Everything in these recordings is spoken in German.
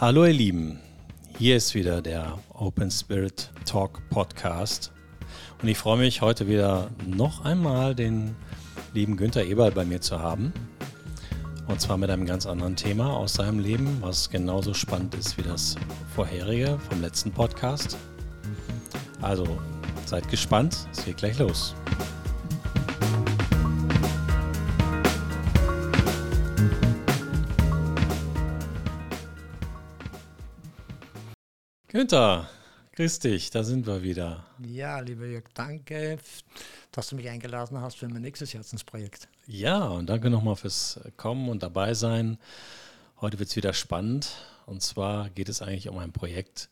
Hallo ihr Lieben, hier ist wieder der Open Spirit Talk Podcast und ich freue mich heute wieder noch einmal den lieben Günther Eberl bei mir zu haben und zwar mit einem ganz anderen Thema aus seinem Leben, was genauso spannend ist wie das vorherige vom letzten Podcast. Also seid gespannt, es geht gleich los. Günther, grüß dich, da sind wir wieder. Ja, lieber Jörg, danke, dass du mich eingeladen hast für mein nächstes Herzensprojekt. Ja, und danke nochmal fürs Kommen und dabei sein. Heute wird es wieder spannend. Und zwar geht es eigentlich um ein Projekt,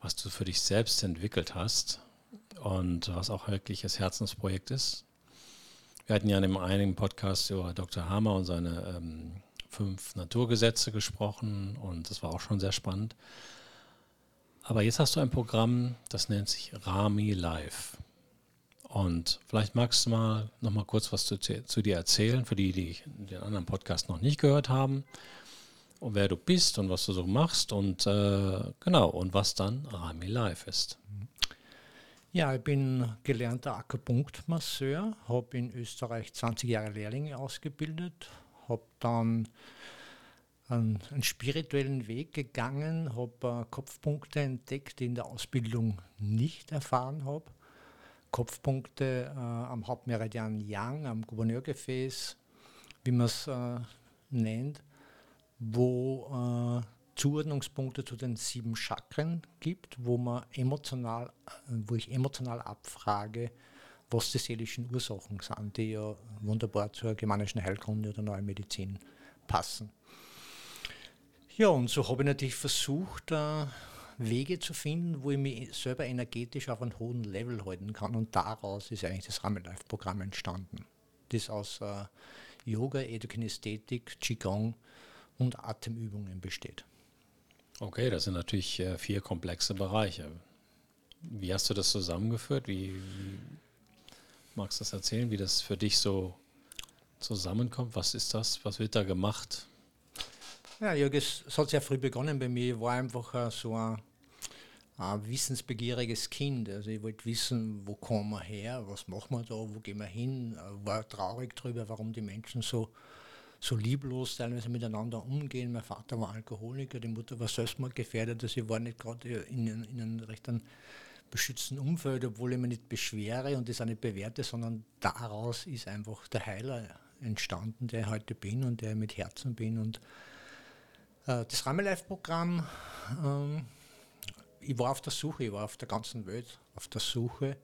was du für dich selbst entwickelt hast und was auch wirklich das Herzensprojekt ist. Wir hatten ja in einem einigen Podcast über Dr. Hammer und seine ähm, fünf Naturgesetze gesprochen und das war auch schon sehr spannend. Aber jetzt hast du ein Programm, das nennt sich Rami Live. Und vielleicht magst du mal noch mal kurz was zu, zu dir erzählen, für die, die den anderen Podcast noch nicht gehört haben, und wer du bist und was du so machst und äh, genau, und was dann Rami Live ist. Ja, ich bin gelernter Akupunktmasseur, habe in Österreich 20 Jahre Lehrlinge ausgebildet, habe dann einen, einen spirituellen Weg gegangen, habe äh, Kopfpunkte entdeckt, die in der Ausbildung nicht erfahren habe. Kopfpunkte äh, am Hauptmeridian Yang, am Gouverneurgefäß, wie man es äh, nennt, wo äh, Zuordnungspunkte zu den sieben Chakren gibt, wo man emotional, wo ich emotional abfrage, was die seelischen Ursachen sind, die ja wunderbar zur germanischen Heilkunde oder neuen Medizin passen. Ja, und so habe ich natürlich versucht, äh, Wege zu finden, wo ich mich selber energetisch auf einem hohen Level halten kann. Und daraus ist eigentlich das Ramen Life Programm entstanden. Das aus äh, Yoga, Edukinästhetik, Qigong und Atemübungen besteht. Okay, das sind natürlich äh, vier komplexe Bereiche. Wie hast du das zusammengeführt? Wie, wie magst du das erzählen, wie das für dich so zusammenkommt? Was ist das? Was wird da gemacht? Ja, Jörg, es, hat sehr früh begonnen bei mir. Ich war einfach uh, so ein, ein, wissensbegieriges Kind. Also ich wollte wissen, wo kommen wir her, was machen wir da, wo gehen wir hin. Ich war traurig darüber, warum die Menschen so, so lieblos teilweise miteinander umgehen. Mein Vater war Alkoholiker, die Mutter war selbstmordgefährdet. Also ich war nicht gerade in, in einem recht beschützten Umfeld, obwohl ich mich nicht beschwere und das auch nicht bewerte, sondern daraus ist einfach der Heiler entstanden, der ich heute bin und der ich mit Herzen bin. Und äh, das Ramelife-Programm, ähm, ich war auf der Suche, ich war auf der ganzen Welt auf der Suche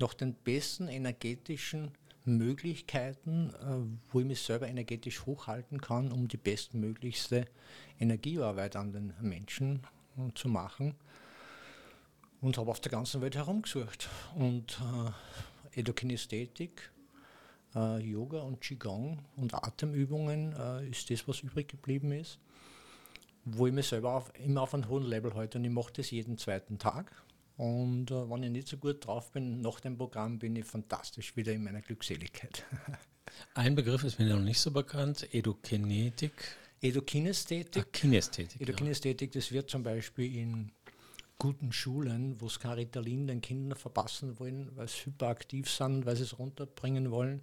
nach den besten energetischen Möglichkeiten, äh, wo ich mich selber energetisch hochhalten kann, um die bestmöglichste Energiearbeit an den Menschen äh, zu machen. Und habe auf der ganzen Welt herumgesucht. Und äh, Endokinästhetik, äh, Yoga und Qigong und Atemübungen äh, ist das, was übrig geblieben ist wo ich mich selber auf, immer auf einem hohen Level halte und ich mache das jeden zweiten Tag. Und äh, wenn ich nicht so gut drauf bin, nach dem Programm bin ich fantastisch wieder in meiner Glückseligkeit. Ein Begriff ist mir noch nicht so bekannt, Edukinetik. Edukinästhetik. Ah, Kinästhetik. Edukinästhetik, ja. das wird zum Beispiel in guten Schulen, wo es kein Ritalin den Kindern verpassen wollen, weil sie hyperaktiv sind, weil sie es runterbringen wollen,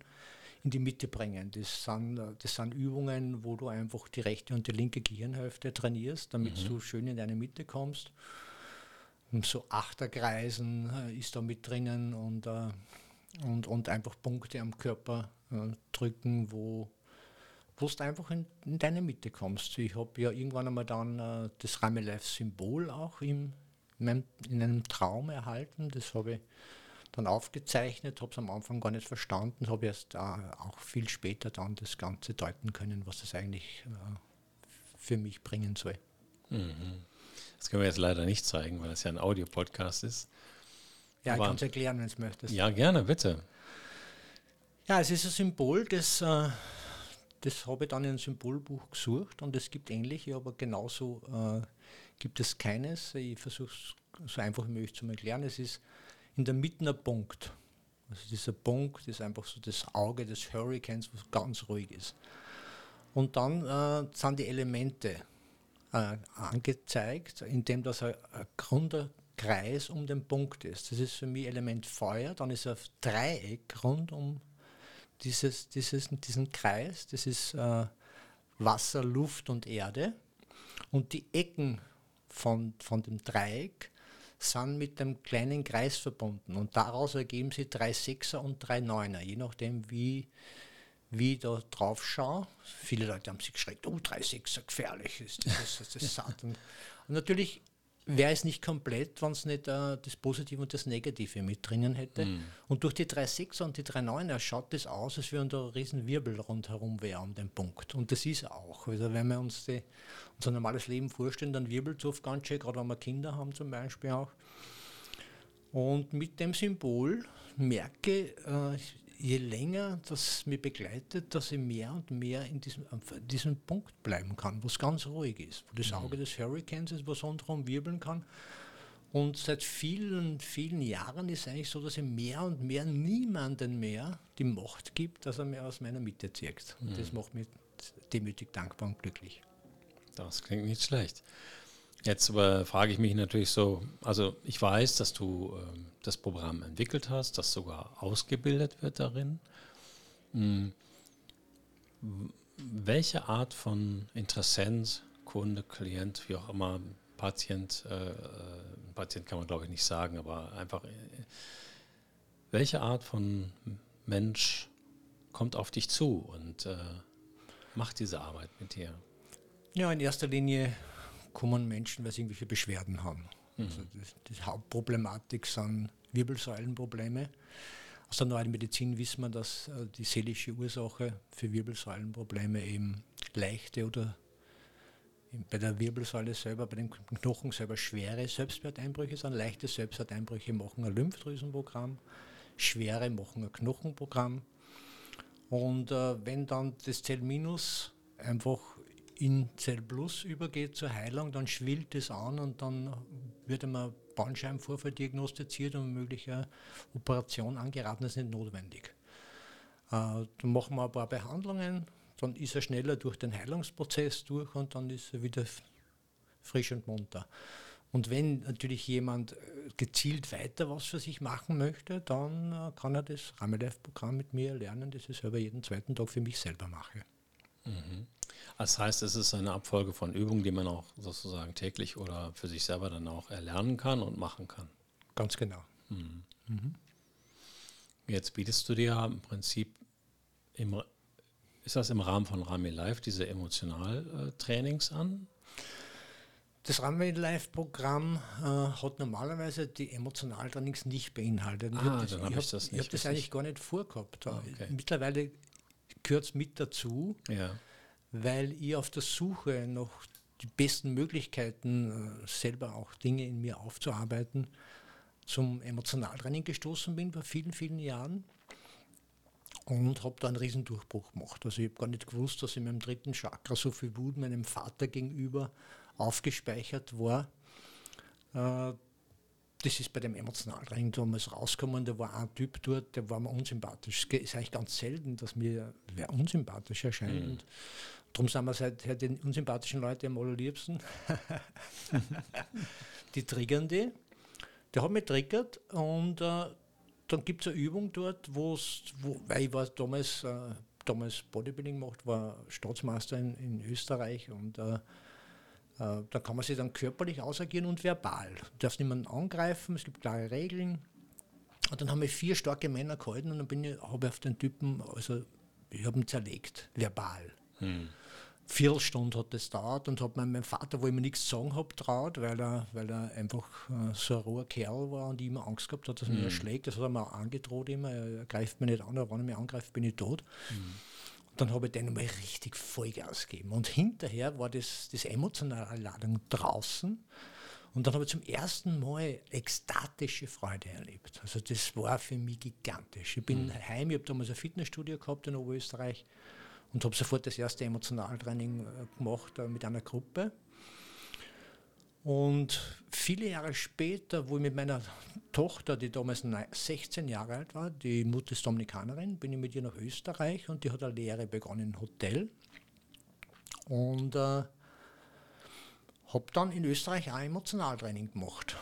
in die Mitte bringen. Das sind, das sind Übungen, wo du einfach die rechte und die linke Gehirnhälfte trainierst, damit mhm. du schön in deine Mitte kommst. Und so Achterkreisen äh, ist da mit drinnen und, äh, und, und einfach Punkte am Körper äh, drücken, wo du einfach in, in, deine Mitte kommst. Ich habe ja irgendwann einmal dann äh, das Ramelife-Symbol auch im, meinem, in einem Traum erhalten. Das habe ich dann aufgezeichnet, habe es am Anfang gar nicht verstanden, habe erst äh, auch viel später dann das Ganze deuten können, was es eigentlich äh, für mich bringen soll. Mhm. Das können wir jetzt leider nicht zeigen, weil das ja ein Audiopodcast ist. Ja, Aber ich kann es erklären, wenn du es möchtest. Ja, gerne, bitte. Ja, es ist ein Symbol, das, äh, das habe ich dann in ein Symbolbuch gesucht und es gibt ähnliche, aber genauso äh, gibt es keines. Ich versuche es so einfach wie möglich zu erklären. Es ist in der Mitte ein Punkt. Also dieser Punkt ist einfach so das Auge des Hurricanes, was ganz ruhig ist. Und dann äh, sind die Elemente. äh, angezeigt, indem das ein, ein runder Kreis um den Punkt ist. Das ist für mich Element Feuer, dann ist ein Dreieck rund um dieses, dieses, diesen Kreis, das ist äh, Wasser, Luft und Erde. Und die Ecken von, von dem Dreieck sind mit dem kleinen Kreis verbunden. Und daraus ergeben sich drei Sechser und drei Neuner, je nachdem, wie, wie ich da drauf schaue. Viele Leute haben sich geschreckt, oh, drei Sechser, gefährlich ist das, das, das Satan. Und natürlich wäre es nicht komplett, wenn es nicht äh, das Positive und das Negative mit drinnen hätte. Mm. Und durch die 3,6er und die 3,9er schaut das aus, als wenn da ein riesen Wirbel rundherum wäre um den Punkt. Und das ist auch. Also wenn wir uns die, unser normales Leben vorstellen, dann wirbelt es oft ganz schön, gerade wenn wir Kinder haben zum Beispiel auch. Und mit dem Symbol merke äh, je länger das mich begleitet, dass ich mehr und mehr in diesem, diesem Punkt bleiben kann, wo es ganz ruhig ist, wo das mhm. Auge des Hurricanes ist, wo es rundherum wirbeln kann. Und seit vielen, vielen Jahren ist es eigentlich so, dass ich mehr und mehr niemanden mehr die Macht gibt, dass er mir aus meiner Mitte zieht. Und mhm. das macht mich demütig dankbar und glücklich. Das klingt nicht schlecht. Jetzt aber frage ich mich natürlich so, also ich weiß, dass du ähm, das Programm entwickelt hast, dass sogar ausgebildet wird darin. Hm. Welche Art von Interessent, Kunde, Klient, wie auch immer, Patient, äh, äh Patient kann man glaube ich nicht sagen, aber einfach, äh, welche Art von Mensch kommt auf dich zu und äh, macht diese Arbeit mit dir? Ja, in erster Linie kommen Menschen, weil sie irgendwelche Beschwerden haben. Mhm. Also das, die Hauptproblematik sind Wirbelsäulenprobleme. Aus der neuen Medizin wissen wir, dass äh, die seelische Ursache für Wirbelsäulenprobleme eben leichte oder bei der Wirbelsäule selber, bei den Knochen selber schwere Selbstwerteinbrüche sind. Leichte Selbstwerteinbrüche machen ein Lymphdrüsenprogramm, schwere machen ein Knochenprogramm. Und äh, wenn dann das Zell Minus einfach in Zell Plus übergeht zur Heilung, dann schwillt es an und dann wird einmal Bandscheibenvorfall diagnostiziert und mögliche Operation angeraten, das ist nicht notwendig. Äh, dann machen wir ein paar Behandlungen, dann ist er schneller durch den Heilungsprozess durch und dann ist er wieder frisch und munter. Und wenn natürlich jemand äh, gezielt weiter was für sich machen möchte, dann äh, kann er das Ramelife-Programm mit mir lernen, das ich selber jeden zweiten Tag für mich selber mache. Mhm. Das heißt, es ist eine Abfolge von Übungen, die man auch sozusagen täglich oder für sich selber dann auch erlernen kann und machen kann. Ganz genau. Mhm. Mhm. Jetzt bietest du dir im Prinzip, im, ist das im Rahmen von Rami Live, diese Emotionaltrainings an? Das Runway Live Programm äh, hat normalerweise die Emotionaltrainings nicht beinhaltet. Ah, ich habe hab das, ich hab das eigentlich gar nicht vorgehabt. Okay. Mittlerweile gehört es mit dazu. Ja weil ich auf der Suche nach die besten Möglichkeiten, äh, selber auch Dinge in mir aufzuarbeiten, zum Emotionaltraining gestoßen bin vor vielen, vielen Jahren und habe da einen riesen Durchbruch gemacht. Also ich habe gar nicht gewusst, dass in meinem dritten Chakra so viel Wut meinem Vater gegenüber aufgespeichert war. Äh, das ist bei dem Emotionaltraining damals rausgekommen, da war ein Typ dort, der war mir unsympathisch. Es ist eigentlich ganz selten, dass mir wer unsympathisch erscheint. Mhm. Darum sind wir seit halt den unsympathischen Leuten am allerliebsten. die triggern die. Der hat mich triggert und äh, dann gibt es eine Übung dort, wo's, wo, weil ich war damals, äh, damals Bodybuilding gemacht, war Staatsmeister in, in Österreich und äh, äh, da kann man sich dann körperlich ausagieren und verbal. Du darfst niemanden angreifen, es gibt klare Regeln. Und dann haben wir vier starke Männer gehalten und dann ich, habe ich auf den Typen, also ich habe ihn zerlegt, verbal. Hm. Viertelstunde hat das dauert und hat meinem Vater, wo ich mir nichts sagen habe, traut, weil er, weil er einfach äh, so ein roher Kerl war und ich immer Angst gehabt hat, dass er mhm. mich erschlägt. Das hat er mir auch angedroht immer. Er greift mich nicht an, aber wenn er mich angreift, bin ich tot. Mhm dann habe ich den mal richtig Vollgas gegeben. Und hinterher war das, das emotionale Ladung draußen. Und dann habe ich zum ersten Mal ekstatische Freude erlebt. Also das war für mich gigantisch. Ich bin mhm. heim, ich habe damals ein Fitnessstudio gehabt in Oberösterreich und habe sofort das erste Emotionaltraining äh, gemacht äh, mit einer Gruppe. Und viele Jahre später, wo ich mit meiner Tochter, die damals 16 Jahre alt war, die Mutter ist Dominikanerin, bin ich mit ihr nach Österreich und die hat eine Lehre begonnen im Hotel. Und äh, habe dann in Österreich auch Emotionaltraining gemacht.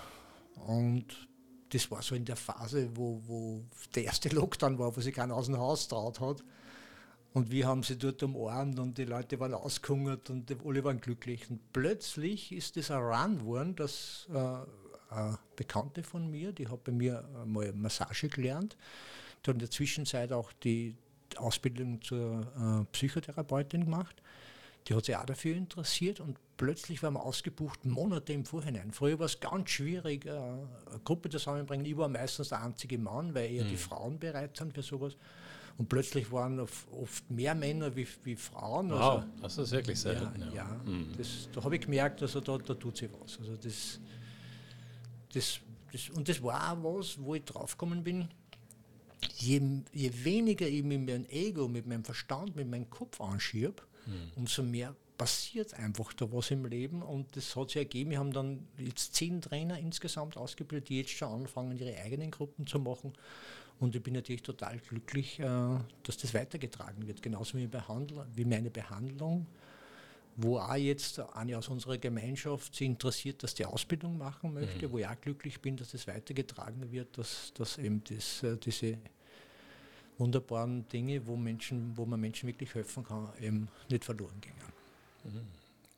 Und das war so in der Phase, wo, wo der erste Lockdown war, wo sich keiner aus dem Haus traut hat. Und wir haben sie dort umarmt und die Leute waren ausgehungert und alle waren glücklich. Und plötzlich ist das ein Run geworden, dass äh, eine Bekannte von mir, die hat bei mir mal Massage gelernt, die hat in der Zwischenzeit auch die Ausbildung zur äh, Psychotherapeutin gemacht. Die hat sich auch dafür interessiert und plötzlich waren wir ausgebucht Monate im Vorhinein. Früher war es ganz schwierig, äh, eine Gruppe zusammenbringen. Ich war meistens der einzige Mann, weil eher mhm. die Frauen bereit sind für sowas. Und plötzlich waren oft mehr Männer wie, wie Frauen. Wow, also, das ist wirklich selten. Ja, ja. ja mhm. das, da habe ich gemerkt, also da, da tut sich was. Also das, das, das, und das war auch was, wo ich draufgekommen bin, je, je weniger ich mit meinem Ego, mit meinem Verstand, mit meinem Kopf anschiebe, mhm. umso mehr passiert einfach da was im Leben und das hat sich ergeben. Wir haben dann jetzt zehn Trainer insgesamt ausgebildet, die jetzt schon anfangen, ihre eigenen Gruppen zu machen. Und ich bin natürlich total glücklich, äh, dass das weitergetragen wird. Genauso wie, wie meine Behandlung, wo auch jetzt eine aus unserer Gemeinschaft sich interessiert, dass die Ausbildung machen möchte, mhm. wo ich auch glücklich bin, dass das weitergetragen wird, dass, dass eben das, äh, diese wunderbaren Dinge, wo, Menschen, wo man Menschen wirklich helfen kann, eben nicht verloren gingen. Mhm.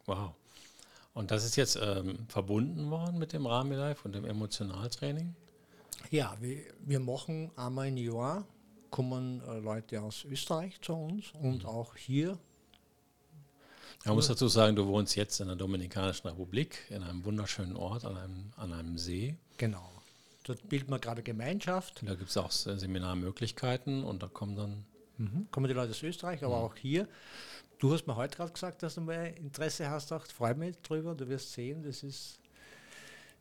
Wow. Und das ist jetzt ähm, verbunden worden mit dem Rami Life und dem Emotionaltraining? Ja, wir, wir machen einmal im Jahr, kommen äh, Leute aus Österreich zu uns und mhm. auch hier. Man muss dazu sagen, du wohnst jetzt in der Dominikanischen Republik, in einem wunderschönen Ort an einem, an einem See. Genau. Dort bildet man gerade Gemeinschaft. Da gibt es auch Seminarmöglichkeiten und da kommen dann. Mhm. Kommen die Leute aus Österreich, aber mhm. auch hier. Du hast mir heute gerade gesagt, dass du mal Interesse hast. Auch freue mich drüber. Du wirst sehen, das ist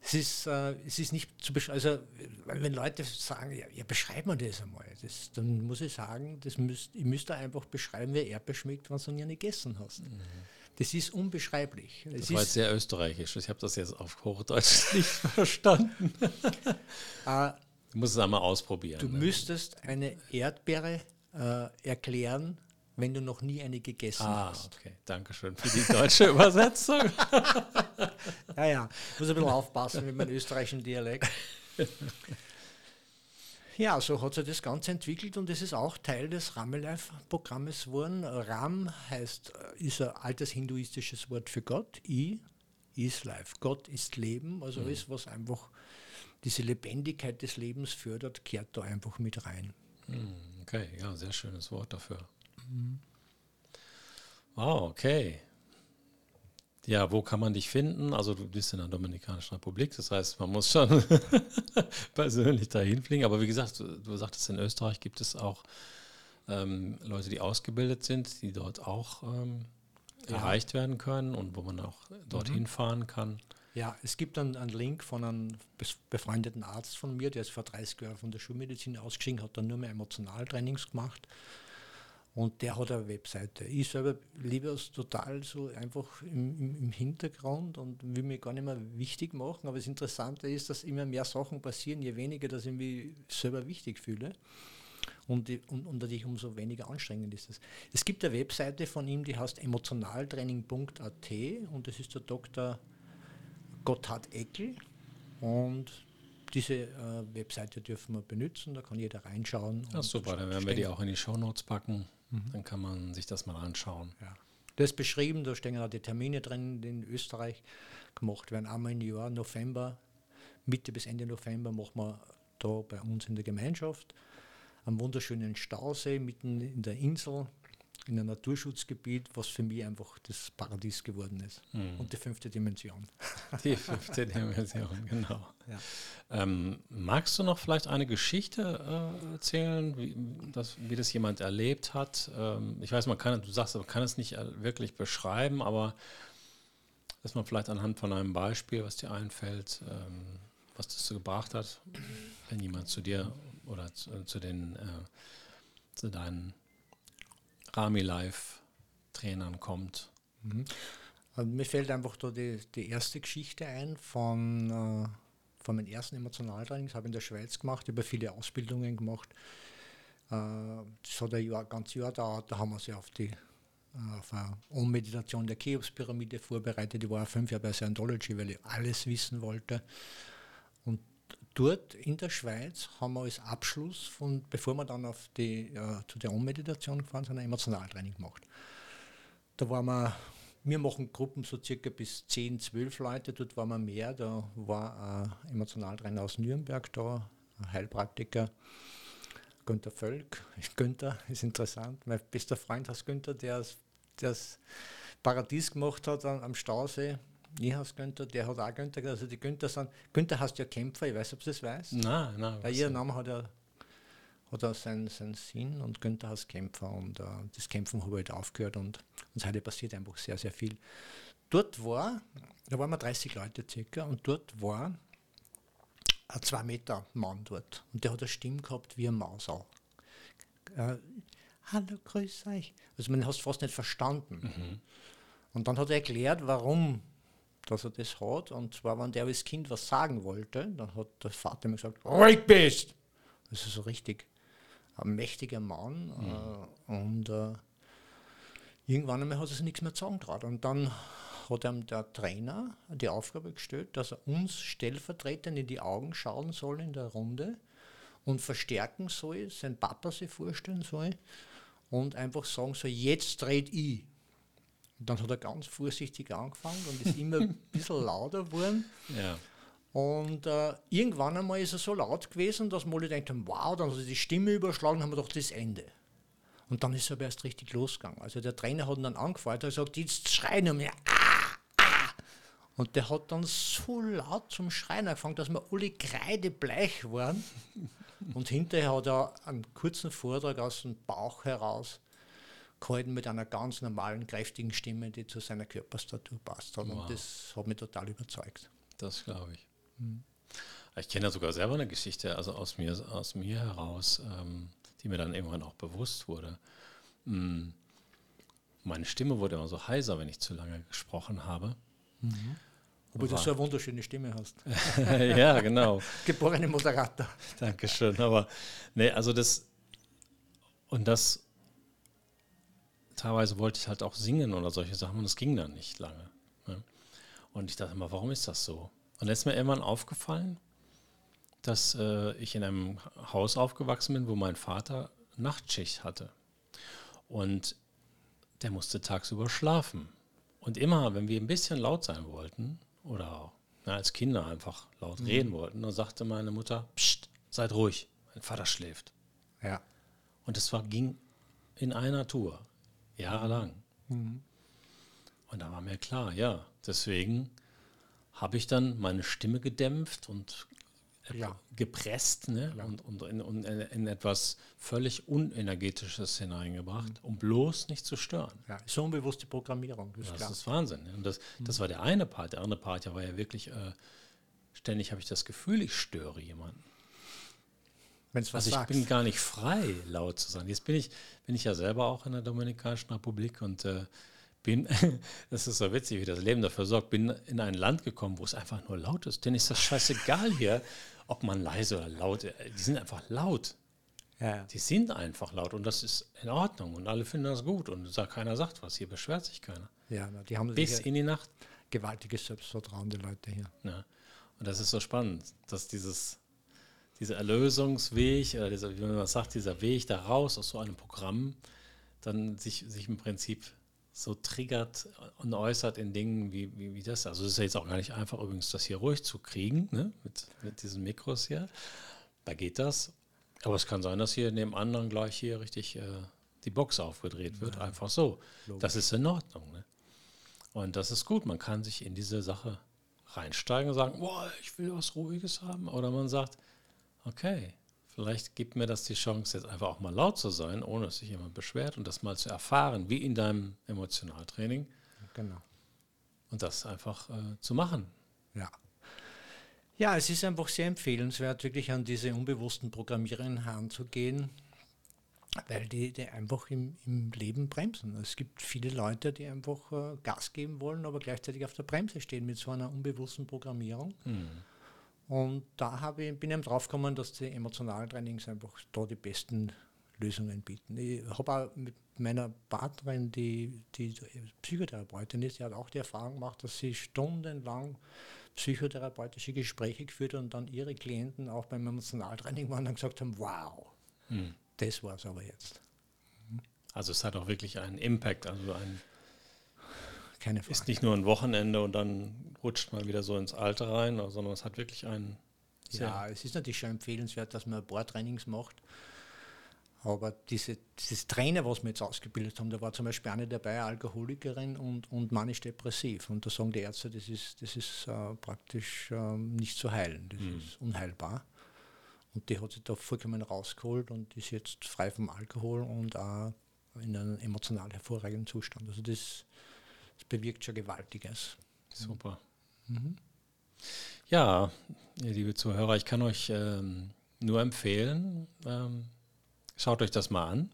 es ist, äh, es ist nicht zu beschreiben. Also, wenn Leute sagen, ja, ja beschreib mir das einmal, das, dann muss ich sagen, das müsst, ich müsste einfach beschreiben, wie Erdbeer schmeckt, wenn du noch nicht gegessen hast. Mhm. Das ist unbeschreiblich. Das es war jetzt sehr österreichisch. Ich habe das jetzt auf Hochdeutsch nicht verstanden. äh, du musst es einmal ausprobieren. Du ne? müsstest eine Erdbeere äh, erklären, wenn du noch nie eine gegessen ah, hast. Okay, Dankeschön für die deutsche Übersetzung. ja, ja, muss ein bisschen aufpassen mit meinem österreichischen Dialekt. Ja, so hat sich das Ganze entwickelt und es ist auch Teil des Ramelife-Programmes geworden. Ram heißt, äh, ist ein altes hinduistisches Wort für Gott. I ist Life. Gott ist Leben. Also mhm. alles, was einfach diese Lebendigkeit des Lebens fördert, kehrt da einfach mit rein. Mhm, okay, ja, sehr schönes Wort dafür. Wow, okay. Ja, wo kann man dich finden? Also du bist in der Dominikanischen Republik, das heißt, man muss schon persönlich dahin fliegen. Aber wie gesagt, du, du sagtest, in Österreich gibt es auch ähm, Leute, die ausgebildet sind, die dort auch ähm, ja. erreicht werden können und wo man auch dorthin mhm. fahren kann. Ja, es gibt einen, einen, Link von einem befreundeten Arzt von mir, der ist vor 30 Jahren von der Schulmedizin ausgestiegen, hat dann nur mehr Emotionaltrainings gemacht und der hat eine Webseite. Ich selber liebe es total so einfach im, im, Hintergrund und will mich gar nicht mehr wichtig machen. Aber das Interessante ist, dass immer mehr Sachen passieren, je weniger, dass ich mich selber wichtig fühle. Und, und, und natürlich umso weniger anstrengend ist es. Es gibt eine Webseite von ihm, die heißt emotionaltraining.at und das ist der Dr. Gotthard Eckel. Und diese äh, Webseite dürfen wir benutzen, da kann jeder reinschauen. Ach super, dann werden wir die auch in die Shownotes packen. Mhm. Dann kann man sich das mal anschauen. Ja. Das ist beschrieben, da stehen auch die Termine drin, die in Österreich gemacht werden. Einmal im Jahr, November, Mitte bis Ende November machen wir da bei uns in der Gemeinschaft am wunderschönen Stausee mitten in der Insel in ein Naturschutzgebiet, was für mich einfach das Paradies geworden ist. Mhm. Und die fünfte Dimension. Die fünfte Dimension, genau. Ja. Ähm, magst du noch vielleicht eine Geschichte äh, erzählen, wie das, wie das jemand erlebt hat? Ähm, ich weiß, man kann, du sagst, man kann es nicht wirklich beschreiben, aber dass man vielleicht anhand von einem Beispiel, was dir einfällt, ähm, was das so gebracht hat, wenn jemand zu dir oder zu, zu den äh, zu deinen Rami Life Trainern kommt. Mhm. Also mir fällt einfach da die, die erste Geschichte ein von, äh, von meinem ersten Emotionaltraining. Das habe ich in der Schweiz gemacht, habe viele Ausbildungen gemacht. Äh, das hat ein Jahr, ganz Jahr gedauert, da haben wir sie auf die auf eine Ummeditation der Cheops-Pyramide vorbereitet. Ich war fünf Jahre bei Scientology, weil ich alles wissen wollte. Dort in der Schweiz haben wir als Abschluss, von, bevor wir dann auf die, äh, zu der Ummeditation gefahren sind, ein Emotionaltraining gemacht. Da waren wir, wir machen Gruppen so circa bis 10, 12 Leute, dort waren wir mehr. Da war ein Emotionaltrainer aus Nürnberg da, ein Heilpraktiker. Günter Völk. Günther ist interessant. Mein bester Freund heißt Günther, der das Paradies gemacht hat am Stausee. Ich heiße Günther, der hat auch Günther. Also die Günther sind. Günther heißt ja Kämpfer, ich weiß, ob du das weißt. Nein, nein. Ja, ihr Name hat ja hat er seinen, seinen Sinn und Günther heißt Kämpfer und uh, das Kämpfen habe ich halt aufgehört und, und heute passiert einfach sehr, sehr viel. Dort war, da waren wir 30 Leute circa und dort war ein 2 Meter Mann dort und der hat eine Stimme gehabt wie ein Mausau. Äh, Hallo, grüß euch. Also man hat es fast nicht verstanden. Mhm. Und dann hat er erklärt, warum dass er das hat. Und zwar, wenn der als Kind was sagen wollte, dann hat der Vater immer gesagt, ruhig bist. Das ist so richtig ein mächtiger Mann. Mhm. Äh, und äh, irgendwann einmal hat er sich nichts mehr sagen traut. Und dann hat ihm der Trainer die Aufgabe gestellt, dass er uns stellvertretend in die Augen schauen soll in der Runde und verstärken soll, sein Papa sich vorstellen soll und einfach sagen soll, jetzt dreht ich. Und dann hat er ganz vorsichtig angefangen und ist immer ein bisschen lauter geworden. Ja. Und äh, irgendwann einmal ist er so laut gewesen, dass wir alle denkt haben, wow, dann hat er die Stimme überschlagen, haben wir doch das Ende. Und dann ist er aber erst richtig losgegangen. Also der Trainer hat ihn dann angefeuert, er hat gesagt, jetzt schreien wir, ah, ah. Und der hat dann so laut zum Schreien angefangen, dass wir alle kreidebleich waren. Und hinterher hat er einen kurzen Vortrag aus dem Bauch heraus gehalten mit einer ganz normalen, kräftigen Stimme, die zu seiner Körperstatur passt. Wow. Und das hat mich total überzeugt. Das glaube ich. Mhm. Ich kenne ja sogar selber eine Geschichte, also aus mir, aus mir heraus, ähm, die mir dann irgendwann auch bewusst wurde. Mhm. Meine Stimme wurde immer so heiser, wenn ich zu lange gesprochen habe. Mhm. Obwohl du so eine wunderschöne Stimme hast. ja, genau. Geborene Moderator. Dankeschön. Aber nee, also das und das teilweise wollte ich halt auch singen oder solche Sachen und das ging dann nicht lange. Ne? Und ich dachte immer, warum ist das so? Und dann ist mir irgendwann aufgefallen, dass äh, ich in einem Haus aufgewachsen bin, wo mein Vater Nachtschicht hatte. Und der musste tagsüber schlafen. Und immer, wenn wir ein bisschen laut sein wollten, oder na, als Kinder einfach laut mhm. reden wollten, dann sagte meine Mutter, Psst, seid ruhig, mein Vater schläft. Ja. Und es war, ging in einer Tour, jahrelang. Mhm. Und da war mir klar, ja, deswegen habe ich dann meine Stimme gedämpft und ja. gepresst ne? Ja. und, und, in, und, in, etwas völlig Unenergetisches hineingebracht, mhm. um bloß nicht zu stören. Ja, so unbewusste Programmierung. Ist das klar. ist Wahnsinn. Ne? Und das, mhm. das war der eine Part. Der andere Part war ja wirklich, äh, ständig habe ich das Gefühl, ich störe jemanden. Wenn's was also ich sagst. bin gar nicht frei, laut zu sein. Jetzt bin ich, bin ich ja selber auch in der Dominikanischen Republik und äh, bin, das ist so witzig, wie das Leben dafür sorgt, bin in ein Land gekommen, wo es einfach nur laut ist. Denn ist das scheißegal hier, ob man leise oder laut, ist. die sind einfach laut. Ja. Die sind einfach laut und das ist in Ordnung und alle finden das gut und sagt, keiner sagt was, hier beschwert sich keiner. Ja, die haben bis in die Nacht. Gewaltiges Selbstvertrauen, die Leute hier. Ja. Und das ist so spannend, dass dieses, dieser Erlösungsweg, oder dieser, wie man sagt, dieser Weg da raus aus so einem Programm, dann sich, sich im Prinzip so triggert und äußert in Dingen wie, wie, wie das. Also es ist ja jetzt auch gar nicht einfach übrigens, das hier ruhig zu kriegen, ne? mit, mit diesen Mikros hier. Da geht das. Aber es kann sein, dass hier neben anderen gleich hier richtig äh, die Box aufgedreht wird. Ja. Einfach so. Logisch. Das ist in Ordnung. Ne? Und das ist gut. Man kann sich in diese Sache reinsteigen und sagen, boah, ich will was Ruhiges haben. Oder man sagt, okay, Vielleicht gibt mir das die Chance, jetzt einfach auch mal laut zu sein, ohne dass sich jemand beschwert und das mal zu erfahren, wie in deinem Emotionaltraining. Genau. Und das einfach äh, zu machen. Ja. Ja, es ist einfach sehr empfehlenswert, wirklich an diese unbewussten Programmierungen heranzugehen, weil die, die einfach im, im Leben bremsen. Es gibt viele Leute, die einfach äh, Gas geben wollen, aber gleichzeitig auf der Bremse stehen mit so einer unbewussten Programmierung. Mhm. Und da ich, bin ich drauf gekommen, dass die Emotionaltrainings einfach da die besten Lösungen bieten. Ich habe auch mit meiner Partnerin, die, die Psychotherapeutin ist, die hat auch die Erfahrung gemacht, dass sie stundenlang psychotherapeutische Gespräche geführt und dann ihre Klienten auch beim Emotionaltraining waren und gesagt haben, wow, hm. das war es aber jetzt. Also es hat auch wirklich einen Impact, also ein keine Frage. Ist nicht nur ein Wochenende und dann rutscht man wieder so ins Alter rein, sondern es hat wirklich einen. Ja, es ist natürlich schon empfehlenswert, dass man ein paar Trainings macht. Aber diese, dieses Trainer, was wir jetzt ausgebildet haben, da war zum Beispiel eine dabei, Alkoholikerin und, und manisch-depressiv. Und da sagen die Ärzte, das ist, das ist äh, praktisch äh, nicht zu heilen, das mhm. ist unheilbar. Und die hat sich da vollkommen rausgeholt und ist jetzt frei vom Alkohol und auch in einem emotional hervorragenden Zustand. Also das das bewirkt schon Gewaltiges. Super. Mhm. Ja, liebe Zuhörer, ich kann euch ähm, nur empfehlen, ähm, schaut euch das mal an.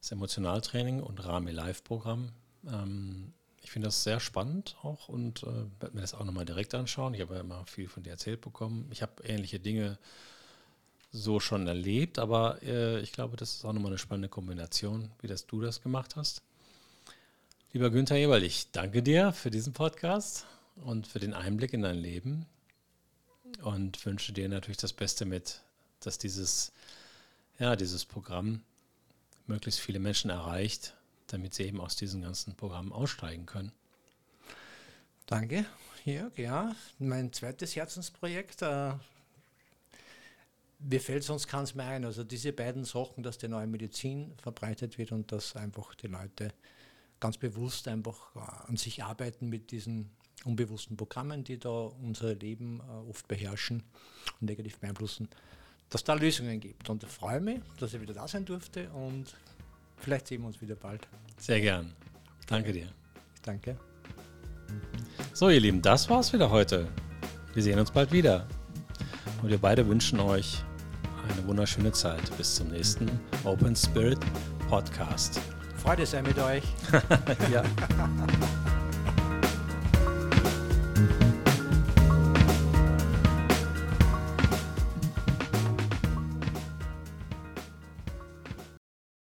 Das Emotionaltraining und Rami Live-Programm. Ähm, ich finde das sehr spannend auch und äh, werde mir das auch nochmal direkt anschauen. Ich habe ja immer viel von dir erzählt bekommen. Ich habe ähnliche Dinge so schon erlebt, aber äh, ich glaube, das ist auch nochmal eine spannende Kombination, wie das du das gemacht hast. Lieber Günther Eberl, ich danke dir für diesen Podcast und für den Einblick in dein Leben und wünsche dir natürlich das Beste mit, dass dieses, ja, dieses Programm möglichst viele Menschen erreicht, damit sie eben aus diesen ganzen Programmen aussteigen können. Danke, Jörg. Ja, mein zweites Herzensprojekt. Äh, mir fällt sonst keins mehr ein. Also diese beiden Sachen, dass die neue Medizin verbreitet wird und dass einfach die Leute ganz bewusst einfach äh, an sich arbeiten mit diesen unbewussten Programmen, die da unser Leben äh, oft beherrschen und negativ beeinflussen, dass da Lösungen gibt. Und ich freue mich, dass ich wieder da sein durfte und vielleicht sehen wir uns wieder bald. Sehr gern. Danke dir. Danke. So, ihr Lieben, das war's wieder heute. Wir sehen uns bald wieder. Und wir beide wünschen euch eine wunderschöne Zeit. Bis zum nächsten Open Spirit Podcast. Freude sei mit euch. ja.